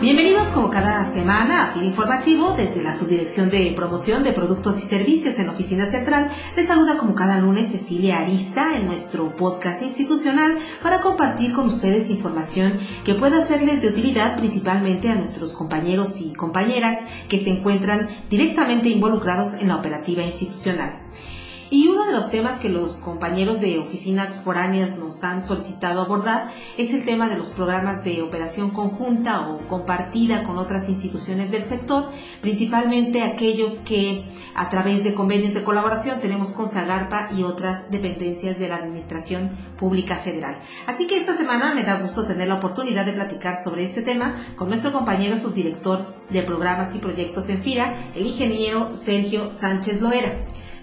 Bienvenidos como cada semana a FIR Informativo desde la Subdirección de Promoción de Productos y Servicios en Oficina Central. Les saluda como cada lunes Cecilia Arista en nuestro podcast institucional para compartir con ustedes información que pueda serles de utilidad principalmente a nuestros compañeros y compañeras que se encuentran directamente involucrados en la operativa institucional. Y uno de los temas que los compañeros de oficinas foráneas nos han solicitado abordar es el tema de los programas de operación conjunta o compartida con otras instituciones del sector, principalmente aquellos que a través de convenios de colaboración tenemos con Zagarpa y otras dependencias de la Administración Pública Federal. Así que esta semana me da gusto tener la oportunidad de platicar sobre este tema con nuestro compañero subdirector de programas y proyectos en FIRA, el ingeniero Sergio Sánchez Loera.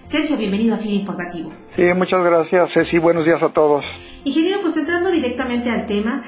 Sergio, bienvenido a FIRA Informativo. Sí, muchas gracias, Ceci. Buenos días a todos. Ingeniero, pues entrando directamente al tema,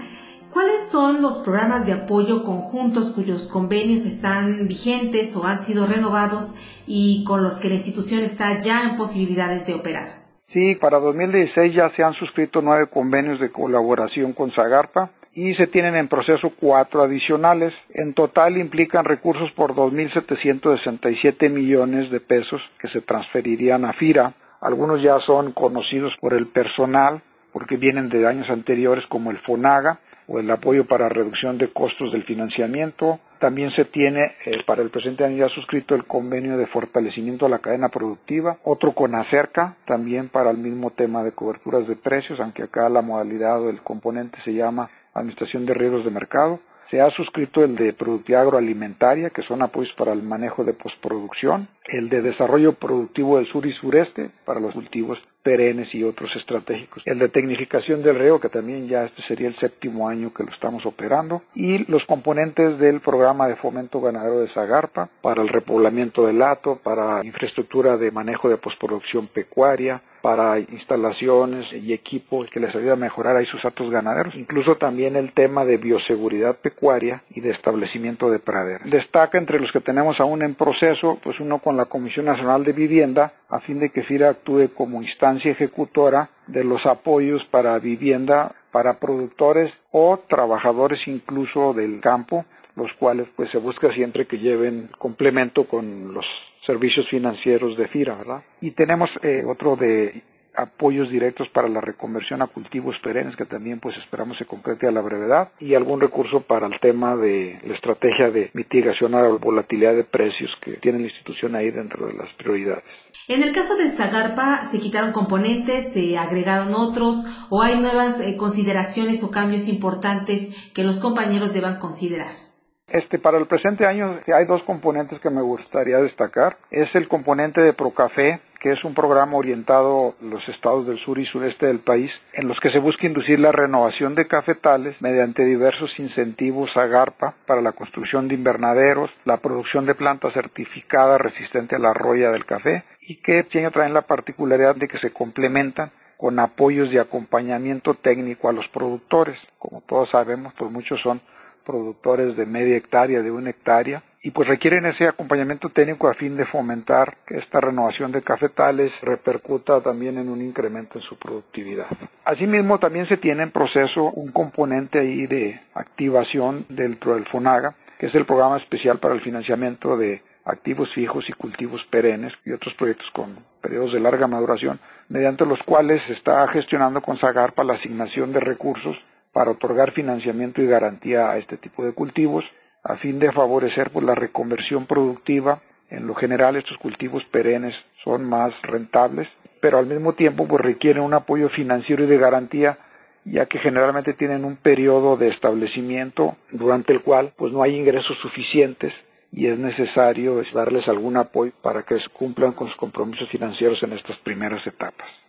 ¿cuáles son los programas de apoyo conjuntos cuyos convenios están vigentes o han sido renovados y con los que la institución está ya en posibilidades de operar? Sí, para 2016 ya se han suscrito nueve convenios de colaboración con Zagarpa y se tienen en proceso cuatro adicionales. En total implican recursos por 2.767 millones de pesos que se transferirían a FIRA. Algunos ya son conocidos por el personal porque vienen de años anteriores como el FONAGA o el apoyo para reducción de costos del financiamiento. También se tiene eh, para el presente año ya suscrito el convenio de fortalecimiento a la cadena productiva, otro con ACERCA, también para el mismo tema de coberturas de precios, aunque acá la modalidad o el componente se llama Administración de Riesgos de Mercado. Se ha suscrito el de Productividad Agroalimentaria, que son apoyos para el manejo de postproducción, el de Desarrollo Productivo del Sur y Sureste, para los cultivos perennes y otros estratégicos, el de Tecnificación del Río, que también ya este sería el séptimo año que lo estamos operando, y los componentes del programa de fomento ganadero de Zagarpa, para el repoblamiento del lato, para infraestructura de manejo de postproducción pecuaria, para instalaciones y equipos que les ayuda a mejorar ahí sus actos ganaderos, incluso también el tema de bioseguridad pecuaria y de establecimiento de praderas. Destaca entre los que tenemos aún en proceso, pues uno con la Comisión Nacional de Vivienda, a fin de que FIRA actúe como instancia ejecutora de los apoyos para vivienda para productores o trabajadores incluso del campo los cuales pues se busca siempre que lleven complemento con los servicios financieros de FIRA, ¿verdad? Y tenemos eh, otro de apoyos directos para la reconversión a cultivos perennes que también pues esperamos se concrete a la brevedad y algún recurso para el tema de la estrategia de mitigación a la volatilidad de precios que tiene la institución ahí dentro de las prioridades. En el caso de Zagarpa se quitaron componentes, se agregaron otros o hay nuevas eh, consideraciones o cambios importantes que los compañeros deban considerar. Este, para el presente año hay dos componentes que me gustaría destacar. Es el componente de Procafé, que es un programa orientado a los estados del sur y sureste del país, en los que se busca inducir la renovación de cafetales mediante diversos incentivos a GARPA para la construcción de invernaderos, la producción de plantas certificadas resistente a la roya del café y que tiene traen la particularidad de que se complementan con apoyos de acompañamiento técnico a los productores. Como todos sabemos, pues muchos son productores de media hectárea, de una hectárea, y pues requieren ese acompañamiento técnico a fin de fomentar que esta renovación de cafetales repercuta también en un incremento en su productividad. Asimismo, también se tiene en proceso un componente ahí de activación dentro del FONAGA, que es el programa especial para el financiamiento de activos fijos y cultivos perennes y otros proyectos con periodos de larga maduración, mediante los cuales se está gestionando con Zagarpa la asignación de recursos para otorgar financiamiento y garantía a este tipo de cultivos a fin de favorecer pues, la reconversión productiva. En lo general estos cultivos perennes son más rentables, pero al mismo tiempo pues, requieren un apoyo financiero y de garantía ya que generalmente tienen un periodo de establecimiento durante el cual pues no hay ingresos suficientes y es necesario darles algún apoyo para que cumplan con sus compromisos financieros en estas primeras etapas.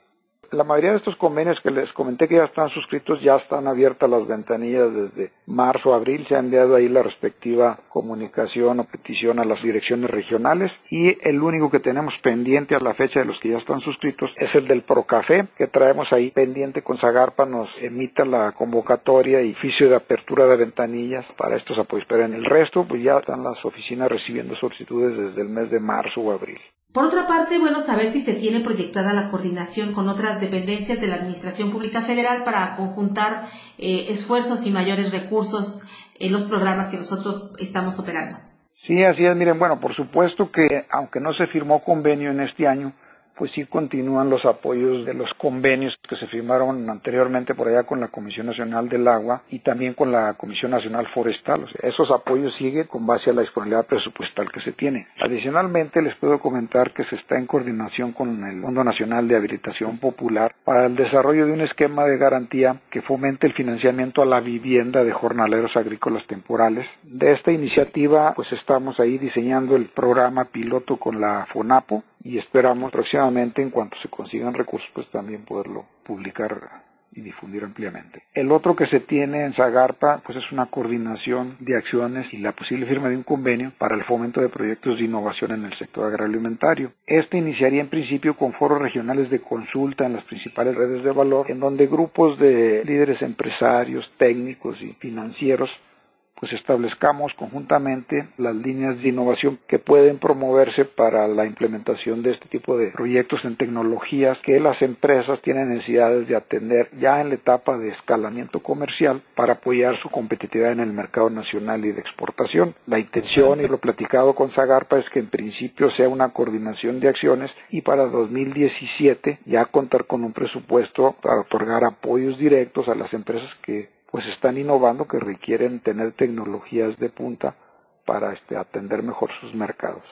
La mayoría de estos convenios que les comenté que ya están suscritos ya están abiertas las ventanillas desde marzo, abril. Se ha enviado ahí la respectiva comunicación o petición a las direcciones regionales y el único que tenemos pendiente a la fecha de los que ya están suscritos es el del Procafé que traemos ahí pendiente con Zagarpa nos emita la convocatoria y oficio de apertura de ventanillas para estos apoyos. Pero en el resto pues ya están las oficinas recibiendo solicitudes desde el mes de marzo o abril. Por otra parte, bueno saber si se tiene proyectada la coordinación con otras dependencias de la Administración Pública Federal para conjuntar eh, esfuerzos y mayores recursos en los programas que nosotros estamos operando. Sí, así es. Miren, bueno, por supuesto que aunque no se firmó convenio en este año, pues sí continúan los apoyos de los convenios que se firmaron anteriormente por allá con la Comisión Nacional del Agua y también con la Comisión Nacional Forestal. O sea, esos apoyos siguen con base a la disponibilidad presupuestal que se tiene. Adicionalmente, les puedo comentar que se está en coordinación con el Fondo Nacional de Habilitación Popular para el desarrollo de un esquema de garantía que fomente el financiamiento a la vivienda de jornaleros agrícolas temporales. De esta iniciativa, pues estamos ahí diseñando el programa piloto con la FONAPO y esperamos próximamente, en cuanto se consigan recursos, pues también poderlo publicar y difundir ampliamente. El otro que se tiene en Zagarpa, pues es una coordinación de acciones y la posible firma de un convenio para el fomento de proyectos de innovación en el sector agroalimentario. Este iniciaría en principio con foros regionales de consulta en las principales redes de valor, en donde grupos de líderes empresarios, técnicos y financieros pues establezcamos conjuntamente las líneas de innovación que pueden promoverse para la implementación de este tipo de proyectos en tecnologías que las empresas tienen necesidades de atender ya en la etapa de escalamiento comercial para apoyar su competitividad en el mercado nacional y de exportación. La intención y lo platicado con Zagarpa es que en principio sea una coordinación de acciones y para 2017 ya contar con un presupuesto para otorgar apoyos directos a las empresas que pues están innovando que requieren tener tecnologías de punta para este, atender mejor sus mercados.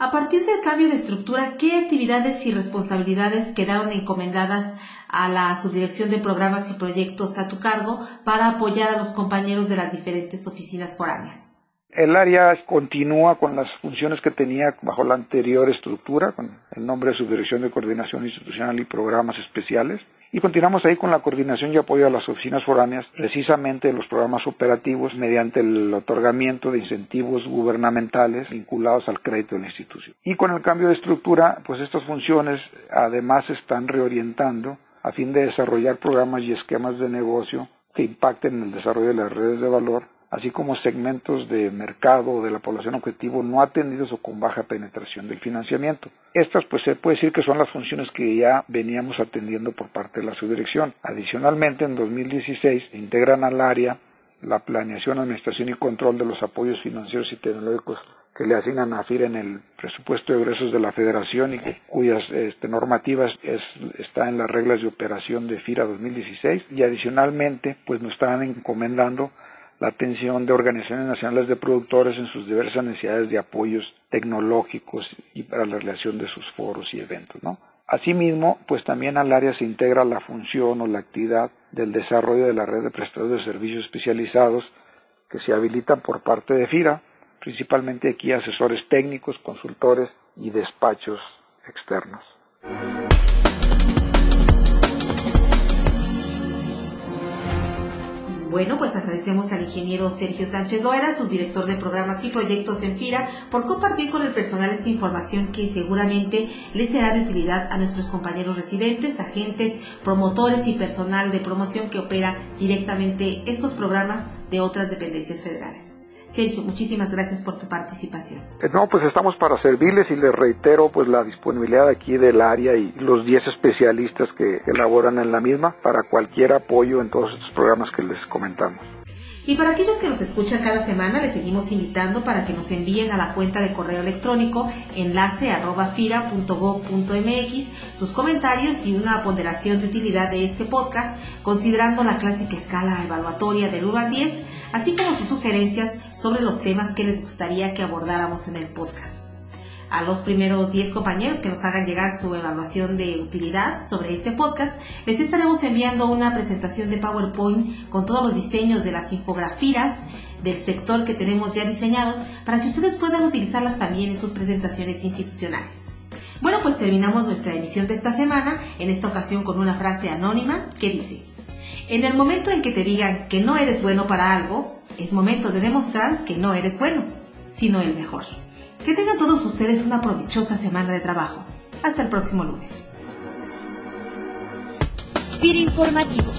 A partir del cambio de estructura, ¿qué actividades y responsabilidades quedaron encomendadas a la subdirección de programas y proyectos a tu cargo para apoyar a los compañeros de las diferentes oficinas foráneas? El área continúa con las funciones que tenía bajo la anterior estructura, con el nombre de Subdirección de Coordinación Institucional y Programas Especiales. Y continuamos ahí con la coordinación y apoyo a las oficinas foráneas, precisamente en los programas operativos mediante el otorgamiento de incentivos gubernamentales vinculados al crédito de la institución. Y con el cambio de estructura, pues estas funciones además se están reorientando a fin de desarrollar programas y esquemas de negocio que impacten en el desarrollo de las redes de valor así como segmentos de mercado de la población objetivo no atendidos o con baja penetración del financiamiento. Estas pues se puede decir que son las funciones que ya veníamos atendiendo por parte de la subdirección. Adicionalmente, en 2016 se integran al área la planeación, administración y control de los apoyos financieros y tecnológicos que le asignan a FIR en el presupuesto de egresos de la Federación y cuyas este, normativas está en las reglas de operación de FIRA 2016 y adicionalmente pues nos están encomendando la atención de organizaciones nacionales de productores en sus diversas necesidades de apoyos tecnológicos y para la relación de sus foros y eventos. ¿no? Asimismo, pues también al área se integra la función o la actividad del desarrollo de la red de prestadores de servicios especializados que se habilitan por parte de FIRA, principalmente aquí asesores técnicos, consultores y despachos externos. Bueno, pues agradecemos al ingeniero Sergio Sánchez Loera, subdirector de programas y proyectos en FIRA, por compartir con el personal esta información que seguramente les será de utilidad a nuestros compañeros residentes, agentes, promotores y personal de promoción que opera directamente estos programas de otras dependencias federales. Sergio, muchísimas gracias por tu participación. Eh, no, pues estamos para servirles y les reitero pues la disponibilidad aquí del área y los 10 especialistas que elaboran en la misma para cualquier apoyo en todos estos programas que les comentamos. Y para aquellos que nos escuchan cada semana, les seguimos invitando para que nos envíen a la cuenta de correo electrónico enlace arroba sus comentarios y una ponderación de utilidad de este podcast, considerando la clásica escala evaluatoria del 1 al 10, así como sus sugerencias sobre los temas que les gustaría que abordáramos en el podcast a los primeros 10 compañeros que nos hagan llegar su evaluación de utilidad sobre este podcast, les estaremos enviando una presentación de PowerPoint con todos los diseños de las infografías del sector que tenemos ya diseñados para que ustedes puedan utilizarlas también en sus presentaciones institucionales. Bueno, pues terminamos nuestra emisión de esta semana, en esta ocasión con una frase anónima que dice, en el momento en que te digan que no eres bueno para algo, es momento de demostrar que no eres bueno, sino el mejor. Que tengan todos ustedes una provechosa semana de trabajo. Hasta el próximo lunes. Informativo